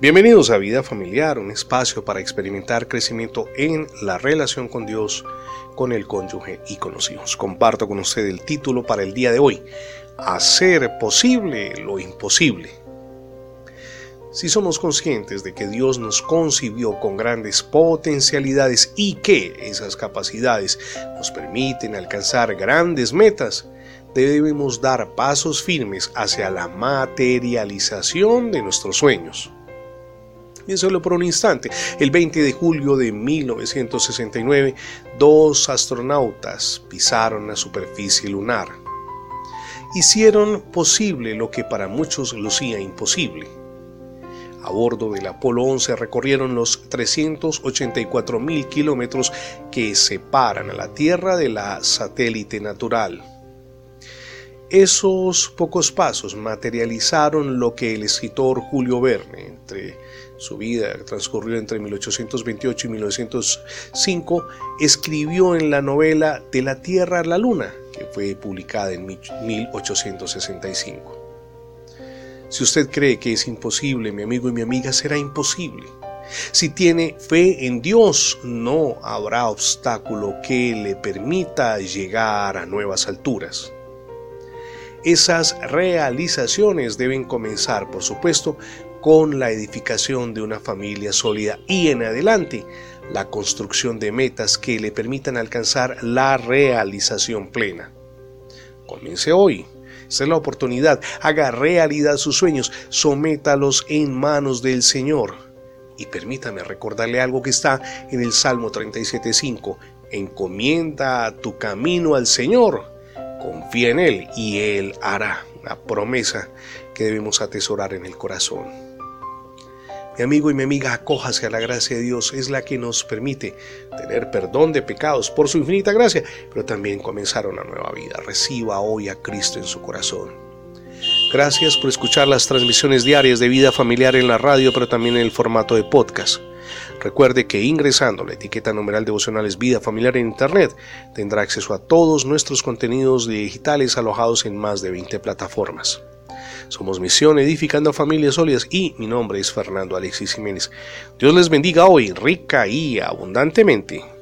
Bienvenidos a Vida Familiar, un espacio para experimentar crecimiento en la relación con Dios, con el cónyuge y con los hijos. Comparto con usted el título para el día de hoy, Hacer posible lo imposible. Si somos conscientes de que Dios nos concibió con grandes potencialidades y que esas capacidades nos permiten alcanzar grandes metas, debemos dar pasos firmes hacia la materialización de nuestros sueños. Piénselo por un instante. El 20 de julio de 1969, dos astronautas pisaron la superficie lunar. Hicieron posible lo que para muchos lucía imposible. A bordo del Apolo 11 recorrieron los 384 mil kilómetros que separan a la Tierra de la satélite natural. Esos pocos pasos materializaron lo que el escritor Julio Verne, entre su vida transcurrió entre 1828 y 1905, escribió en la novela De la Tierra a la Luna, que fue publicada en 1865. Si usted cree que es imposible, mi amigo y mi amiga, será imposible. Si tiene fe en Dios, no habrá obstáculo que le permita llegar a nuevas alturas. Esas realizaciones deben comenzar, por supuesto, con la edificación de una familia sólida y en adelante la construcción de metas que le permitan alcanzar la realización plena. Comience hoy. Esta es la oportunidad. Haga realidad sus sueños. Sométalos en manos del Señor. Y permítame recordarle algo que está en el Salmo 37.5. Encomienda tu camino al Señor confía en Él y Él hará. Una promesa que debemos atesorar en el corazón. Mi amigo y mi amiga, acójase a la gracia de Dios, es la que nos permite tener perdón de pecados por su infinita gracia, pero también comenzar una nueva vida. Reciba hoy a Cristo en su corazón. Gracias por escuchar las transmisiones diarias de vida familiar en la radio, pero también en el formato de podcast. Recuerde que ingresando la etiqueta numeral devocionales Vida Familiar en Internet tendrá acceso a todos nuestros contenidos digitales alojados en más de 20 plataformas. Somos Misión Edificando Familias Sólidas y mi nombre es Fernando Alexis Jiménez. Dios les bendiga hoy rica y abundantemente.